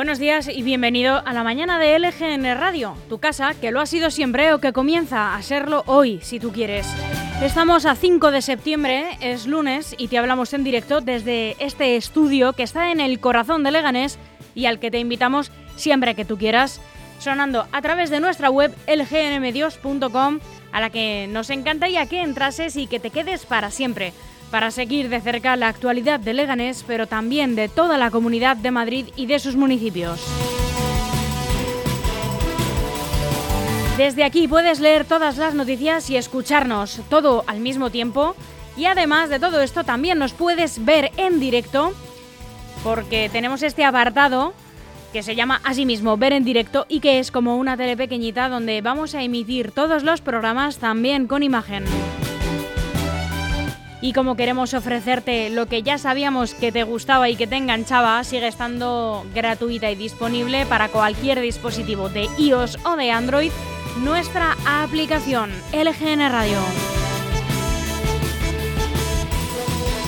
Buenos días y bienvenido a la mañana de LGN Radio, tu casa que lo ha sido siempre o que comienza a serlo hoy, si tú quieres. Estamos a 5 de septiembre, es lunes, y te hablamos en directo desde este estudio que está en el corazón de Leganés y al que te invitamos siempre que tú quieras, sonando a través de nuestra web lgnmedios.com, a la que nos encantaría que entrases y que te quedes para siempre para seguir de cerca la actualidad de Leganés, pero también de toda la comunidad de Madrid y de sus municipios. Desde aquí puedes leer todas las noticias y escucharnos todo al mismo tiempo. Y además de todo esto también nos puedes ver en directo porque tenemos este apartado que se llama asimismo Ver en directo y que es como una tele pequeñita donde vamos a emitir todos los programas también con imagen. Y como queremos ofrecerte lo que ya sabíamos que te gustaba y que te enganchaba, sigue estando gratuita y disponible para cualquier dispositivo de iOS o de Android nuestra aplicación LGN Radio.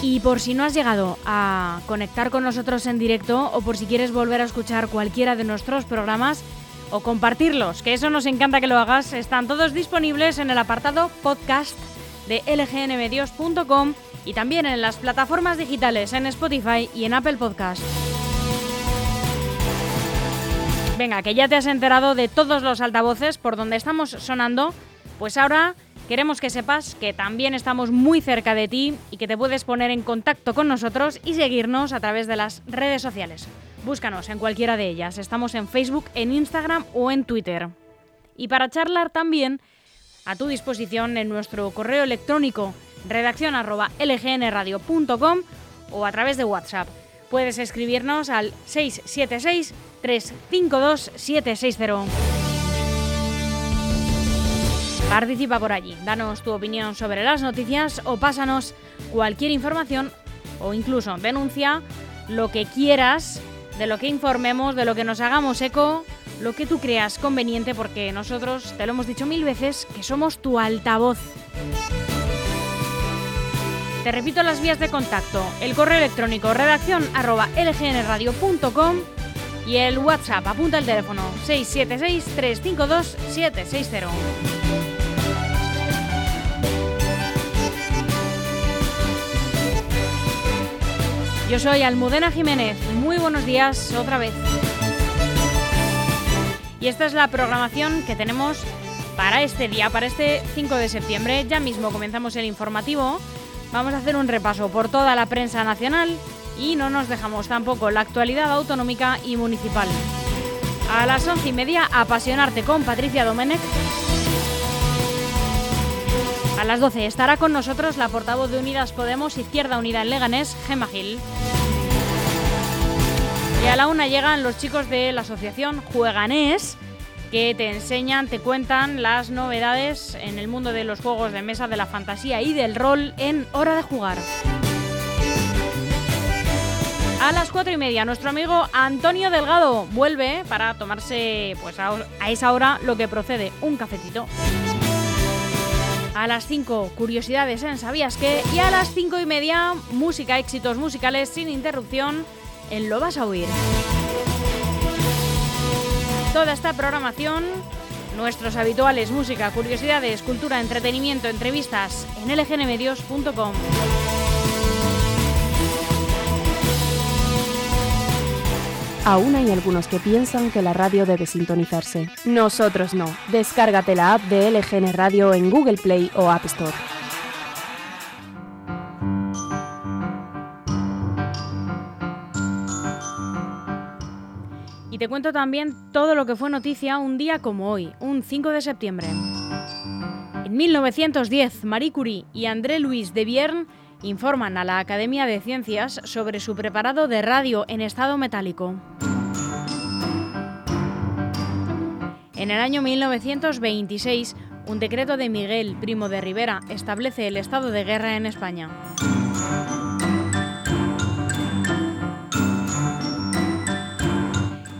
Y por si no has llegado a conectar con nosotros en directo o por si quieres volver a escuchar cualquiera de nuestros programas o compartirlos, que eso nos encanta que lo hagas, están todos disponibles en el apartado podcast de lgnmedios.com y también en las plataformas digitales en Spotify y en Apple Podcast. Venga, que ya te has enterado de todos los altavoces por donde estamos sonando, pues ahora queremos que sepas que también estamos muy cerca de ti y que te puedes poner en contacto con nosotros y seguirnos a través de las redes sociales. Búscanos en cualquiera de ellas. Estamos en Facebook, en Instagram o en Twitter. Y para charlar también a tu disposición en nuestro correo electrónico redacción lgnradio.com o a través de WhatsApp. Puedes escribirnos al 676-352-760. Participa por allí, danos tu opinión sobre las noticias o pásanos cualquier información o incluso denuncia lo que quieras de lo que informemos, de lo que nos hagamos eco lo que tú creas conveniente porque nosotros, te lo hemos dicho mil veces, que somos tu altavoz. Te repito las vías de contacto, el correo electrónico redacción arroba y el WhatsApp, apunta el teléfono 676-352-760. Yo soy Almudena Jiménez, muy buenos días otra vez. Y esta es la programación que tenemos para este día, para este 5 de septiembre. Ya mismo comenzamos el informativo. Vamos a hacer un repaso por toda la prensa nacional y no nos dejamos tampoco la actualidad autonómica y municipal. A las once y media, apasionarte con Patricia Domenech. A las 12 estará con nosotros la portavoz de Unidas Podemos Izquierda Unida en Leganés, Gemma Gil. Y a la una llegan los chicos de la asociación Jueganés que te enseñan, te cuentan las novedades en el mundo de los juegos de mesa, de la fantasía y del rol en Hora de Jugar. A las cuatro y media, nuestro amigo Antonio Delgado vuelve para tomarse pues, a, esa hora lo que procede, un cafetito. A las 5, curiosidades en ¿Sabías qué? Y a las cinco y media, música, éxitos musicales sin interrupción en Lo vas a oír. Toda esta programación, nuestros habituales música, curiosidades, cultura, entretenimiento, entrevistas en lgnmedios.com. Aún hay algunos que piensan que la radio debe sintonizarse. Nosotros no. Descárgate la app de LGN Radio en Google Play o App Store. Te cuento también todo lo que fue noticia un día como hoy, un 5 de septiembre. En 1910, Marie Curie y André Louis de Vierne informan a la Academia de Ciencias sobre su preparado de radio en estado metálico. En el año 1926, un decreto de Miguel Primo de Rivera establece el estado de guerra en España.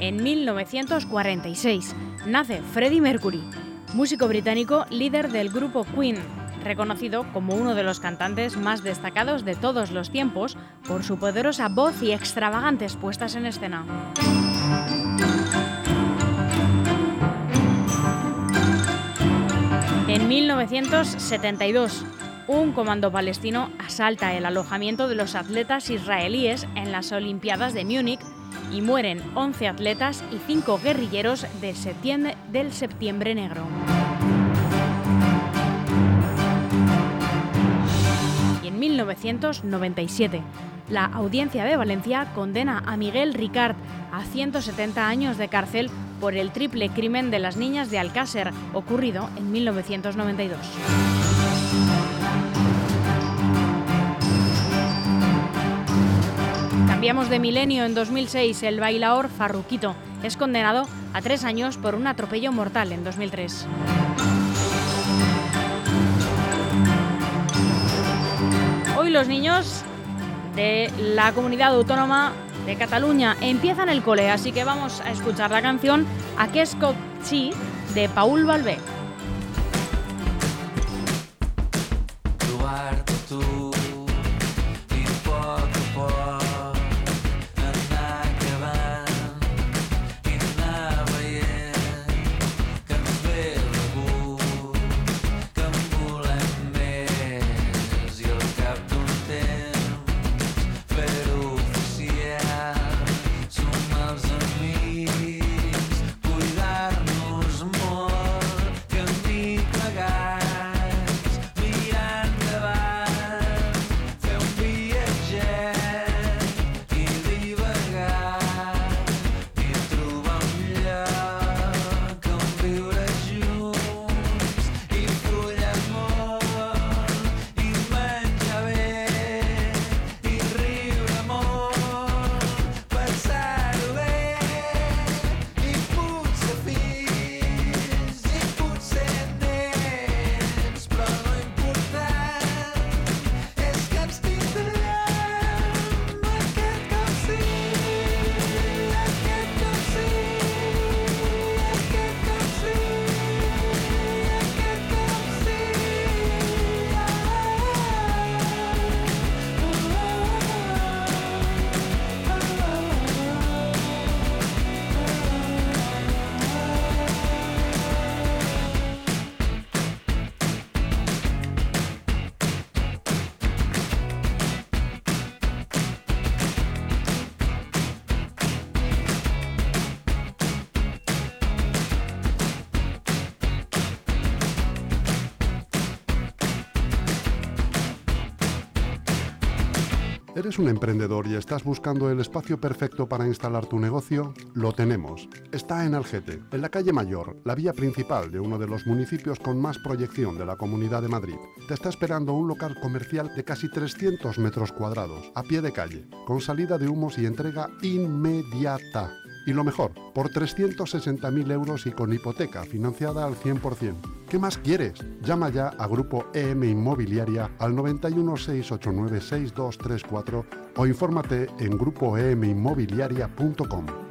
En 1946 nace Freddie Mercury, músico británico líder del grupo Queen, reconocido como uno de los cantantes más destacados de todos los tiempos por su poderosa voz y extravagantes puestas en escena. En 1972, un comando palestino asalta el alojamiento de los atletas israelíes en las Olimpiadas de Múnich y mueren 11 atletas y 5 guerrilleros de septiembre, del Septiembre Negro. Y en 1997, la Audiencia de Valencia condena a Miguel Ricard a 170 años de cárcel por el triple crimen de las niñas de Alcácer, ocurrido en 1992. Cambiamos de milenio. En 2006, el bailaor Farruquito es condenado a tres años por un atropello mortal en 2003. Hoy los niños de la comunidad autónoma de Cataluña empiezan el cole, así que vamos a escuchar la canción Aquest cop de Paul Balbé. ¿Eres un emprendedor y estás buscando el espacio perfecto para instalar tu negocio? Lo tenemos. Está en Algete, en la calle Mayor, la vía principal de uno de los municipios con más proyección de la Comunidad de Madrid. Te está esperando un local comercial de casi 300 metros cuadrados, a pie de calle, con salida de humos y entrega inmediata. Y lo mejor, por 360.000 euros y con hipoteca financiada al 100%. ¿Qué más quieres? Llama ya a Grupo EM Inmobiliaria al 91 689 6234 o infórmate en grupoeminmobiliaria.com.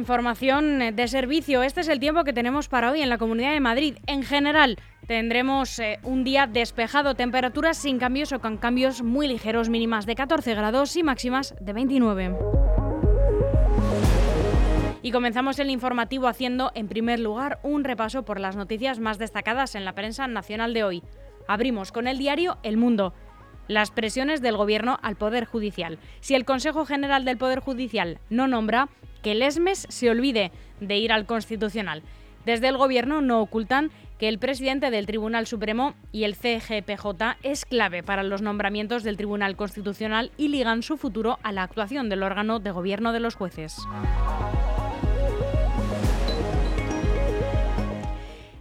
información de servicio, este es el tiempo que tenemos para hoy en la Comunidad de Madrid. En general, tendremos eh, un día despejado, temperaturas sin cambios o con cambios muy ligeros, mínimas de 14 grados y máximas de 29. Y comenzamos el informativo haciendo, en primer lugar, un repaso por las noticias más destacadas en la prensa nacional de hoy. Abrimos con el diario El Mundo. Las presiones del Gobierno al Poder Judicial. Si el Consejo General del Poder Judicial no nombra, que el ESMES se olvide de ir al Constitucional. Desde el Gobierno no ocultan que el presidente del Tribunal Supremo y el CGPJ es clave para los nombramientos del Tribunal Constitucional y ligan su futuro a la actuación del órgano de gobierno de los jueces.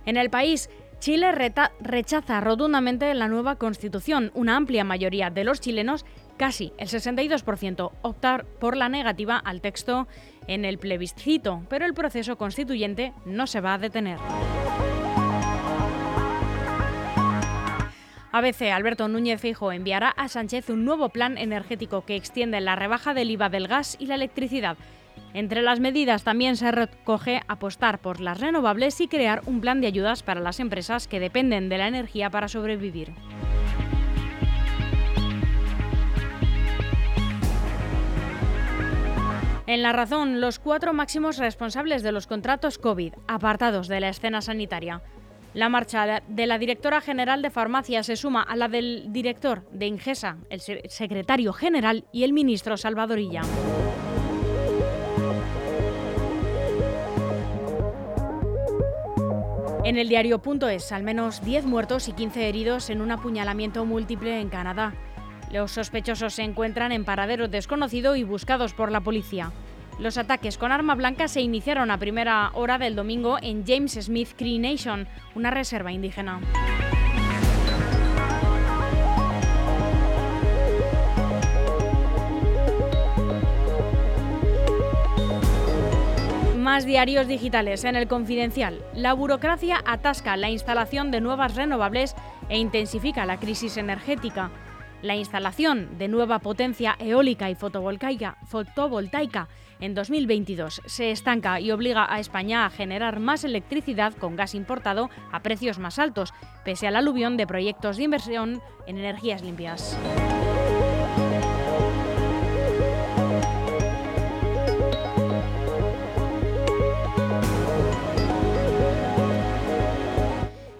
En el país, Chile rechaza rotundamente la nueva constitución. Una amplia mayoría de los chilenos, casi el 62%, optar por la negativa al texto en el plebiscito, pero el proceso constituyente no se va a detener. ABC, Alberto Núñez Feijo enviará a Sánchez un nuevo plan energético que extiende la rebaja del IVA del gas y la electricidad. Entre las medidas también se recoge apostar por las renovables y crear un plan de ayudas para las empresas que dependen de la energía para sobrevivir. En la razón, los cuatro máximos responsables de los contratos COVID, apartados de la escena sanitaria. La marcha de la directora general de farmacia se suma a la del director de Ingesa, el secretario general y el ministro Salvadorilla. En el diario.es, al menos 10 muertos y 15 heridos en un apuñalamiento múltiple en Canadá. Los sospechosos se encuentran en paradero desconocido y buscados por la policía. Los ataques con arma blanca se iniciaron a primera hora del domingo en James Smith Cree Nation, una reserva indígena. Más diarios digitales en el confidencial. La burocracia atasca la instalación de nuevas renovables e intensifica la crisis energética. La instalación de nueva potencia eólica y fotovoltaica, fotovoltaica en 2022 se estanca y obliga a España a generar más electricidad con gas importado a precios más altos, pese al aluvión de proyectos de inversión en energías limpias.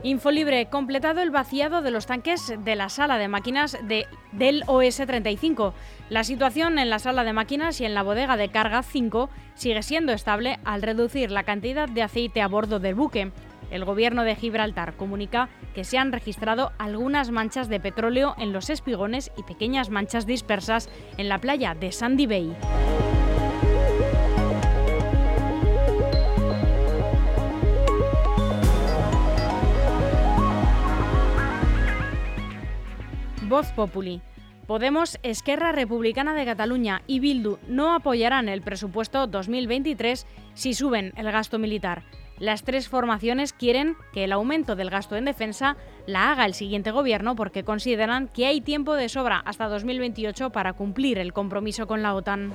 Infolibre, completado el vaciado de los tanques de la sala de máquinas de, del OS-35. La situación en la sala de máquinas y en la bodega de carga 5 sigue siendo estable al reducir la cantidad de aceite a bordo del buque. El gobierno de Gibraltar comunica que se han registrado algunas manchas de petróleo en los espigones y pequeñas manchas dispersas en la playa de Sandy Bay. Voz Populi. Podemos, Esquerra Republicana de Cataluña y Bildu no apoyarán el presupuesto 2023 si suben el gasto militar. Las tres formaciones quieren que el aumento del gasto en defensa la haga el siguiente gobierno porque consideran que hay tiempo de sobra hasta 2028 para cumplir el compromiso con la OTAN.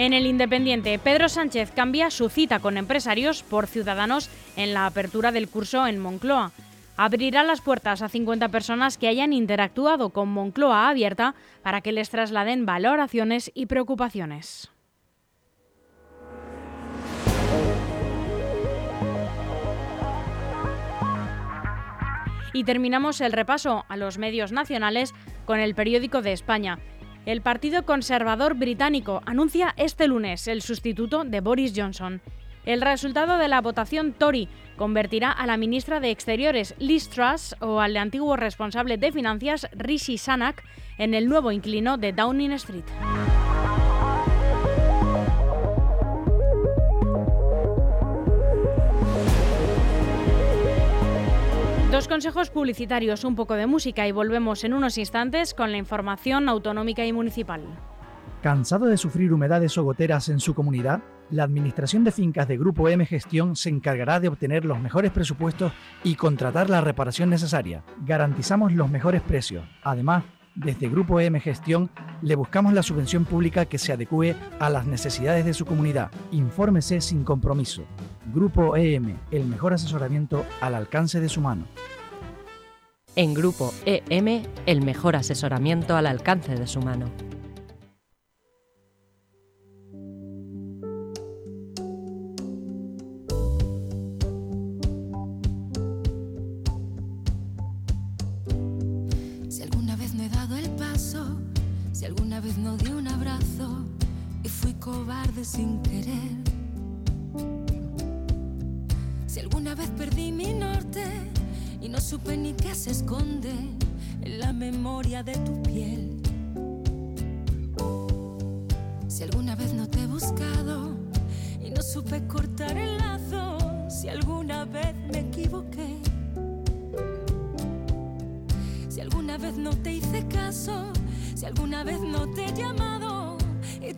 En el Independiente, Pedro Sánchez cambia su cita con empresarios por ciudadanos en la apertura del curso en Moncloa. Abrirá las puertas a 50 personas que hayan interactuado con Moncloa abierta para que les trasladen valoraciones y preocupaciones. Y terminamos el repaso a los medios nacionales con el periódico de España. El Partido Conservador Británico anuncia este lunes el sustituto de Boris Johnson. El resultado de la votación Tory convertirá a la ministra de Exteriores Liz Truss o al antiguo responsable de finanzas Rishi Sunak en el nuevo inquilino de Downing Street. Dos consejos publicitarios, un poco de música y volvemos en unos instantes con la información autonómica y municipal. ¿Cansado de sufrir humedades o goteras en su comunidad? La Administración de Fincas de Grupo M Gestión se encargará de obtener los mejores presupuestos y contratar la reparación necesaria. Garantizamos los mejores precios. Además, desde Grupo M Gestión le buscamos la subvención pública que se adecue a las necesidades de su comunidad. Infórmese sin compromiso. Grupo EM, el mejor asesoramiento al alcance de su mano. En Grupo EM, el mejor asesoramiento al alcance de su mano. Sin querer. Si alguna vez perdí mi norte y no supe ni qué se esconde en la memoria de tu piel. Si alguna vez no te he buscado y no supe cortar el lazo, si alguna vez me equivoqué. Si alguna vez no te hice caso, si alguna vez no te he llamado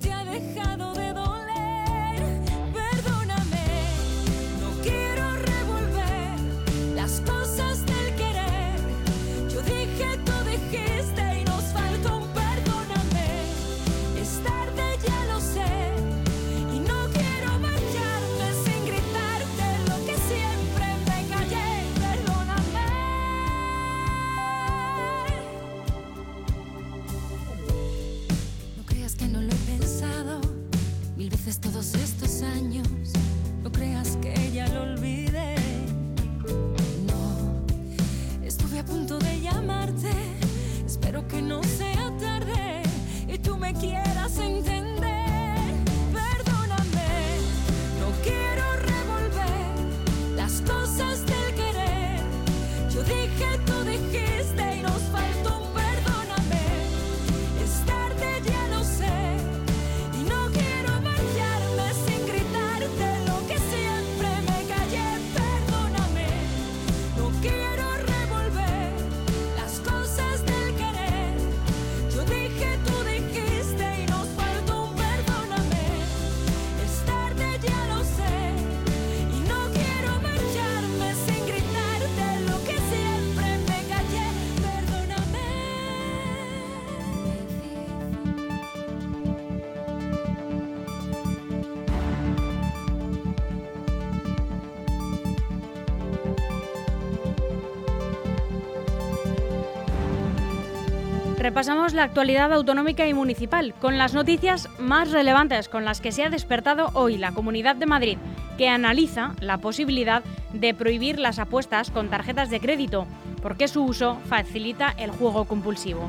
te ha dejado de doler, Repasamos la actualidad autonómica y municipal con las noticias más relevantes con las que se ha despertado hoy la Comunidad de Madrid, que analiza la posibilidad de prohibir las apuestas con tarjetas de crédito, porque su uso facilita el juego compulsivo.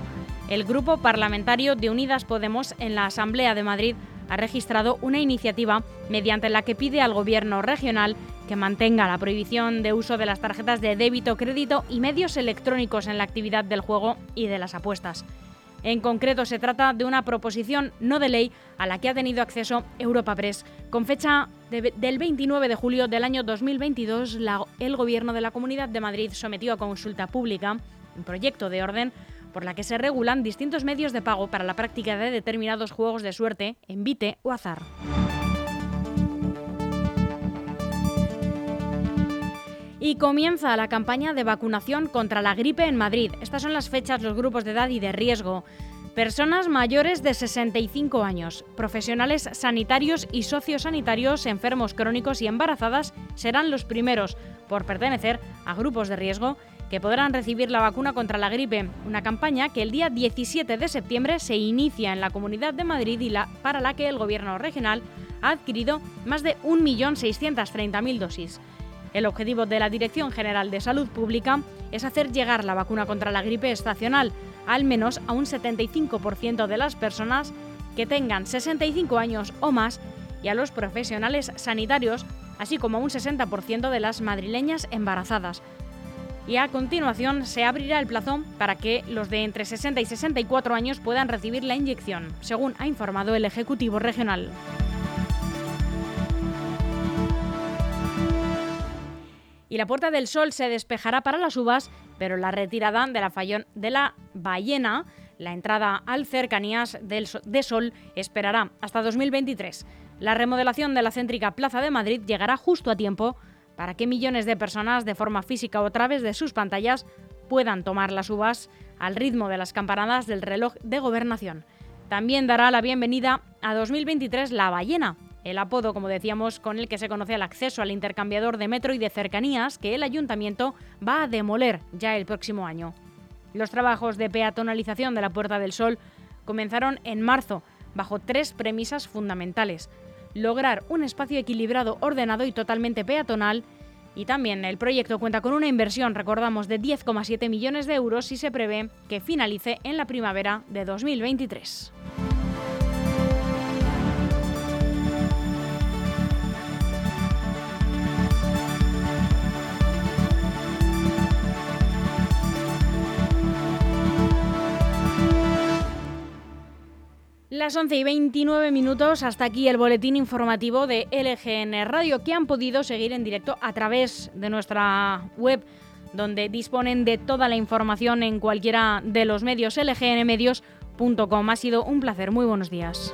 El grupo parlamentario de Unidas Podemos en la Asamblea de Madrid ha registrado una iniciativa mediante la que pide al Gobierno regional que mantenga la prohibición de uso de las tarjetas de débito, crédito y medios electrónicos en la actividad del juego y de las apuestas. En concreto, se trata de una proposición no de ley a la que ha tenido acceso Europa Press. Con fecha de- del 29 de julio del año 2022, la- el Gobierno de la Comunidad de Madrid sometió a consulta pública un proyecto de orden por la que se regulan distintos medios de pago para la práctica de determinados juegos de suerte, envite o azar. Y comienza la campaña de vacunación contra la gripe en Madrid. Estas son las fechas, los grupos de edad y de riesgo. Personas mayores de 65 años, profesionales sanitarios y sociosanitarios, enfermos crónicos y embarazadas serán los primeros por pertenecer a grupos de riesgo que podrán recibir la vacuna contra la gripe, una campaña que el día 17 de septiembre se inicia en la Comunidad de Madrid y la, para la que el Gobierno regional ha adquirido más de 1.630.000 dosis. El objetivo de la Dirección General de Salud Pública es hacer llegar la vacuna contra la gripe estacional al menos a un 75% de las personas que tengan 65 años o más y a los profesionales sanitarios, así como a un 60% de las madrileñas embarazadas. Y a continuación se abrirá el plazo para que los de entre 60 y 64 años puedan recibir la inyección, según ha informado el Ejecutivo Regional. Y la Puerta del Sol se despejará para las uvas, pero la retirada de la, fallón, de la ballena, la entrada al cercanías del so- de Sol, esperará hasta 2023. La remodelación de la céntrica Plaza de Madrid llegará justo a tiempo para que millones de personas, de forma física o a través de sus pantallas, puedan tomar las uvas al ritmo de las campanadas del reloj de gobernación. También dará la bienvenida a 2023 la ballena, el apodo, como decíamos, con el que se conoce el acceso al intercambiador de metro y de cercanías que el ayuntamiento va a demoler ya el próximo año. Los trabajos de peatonalización de la Puerta del Sol comenzaron en marzo, bajo tres premisas fundamentales. Lograr un espacio equilibrado, ordenado y totalmente peatonal. Y también el proyecto cuenta con una inversión, recordamos, de 10,7 millones de euros y se prevé que finalice en la primavera de 2023. Las 11 y 29 minutos, hasta aquí el boletín informativo de LGN Radio, que han podido seguir en directo a través de nuestra web, donde disponen de toda la información en cualquiera de los medios lgnmedios.com. Ha sido un placer, muy buenos días.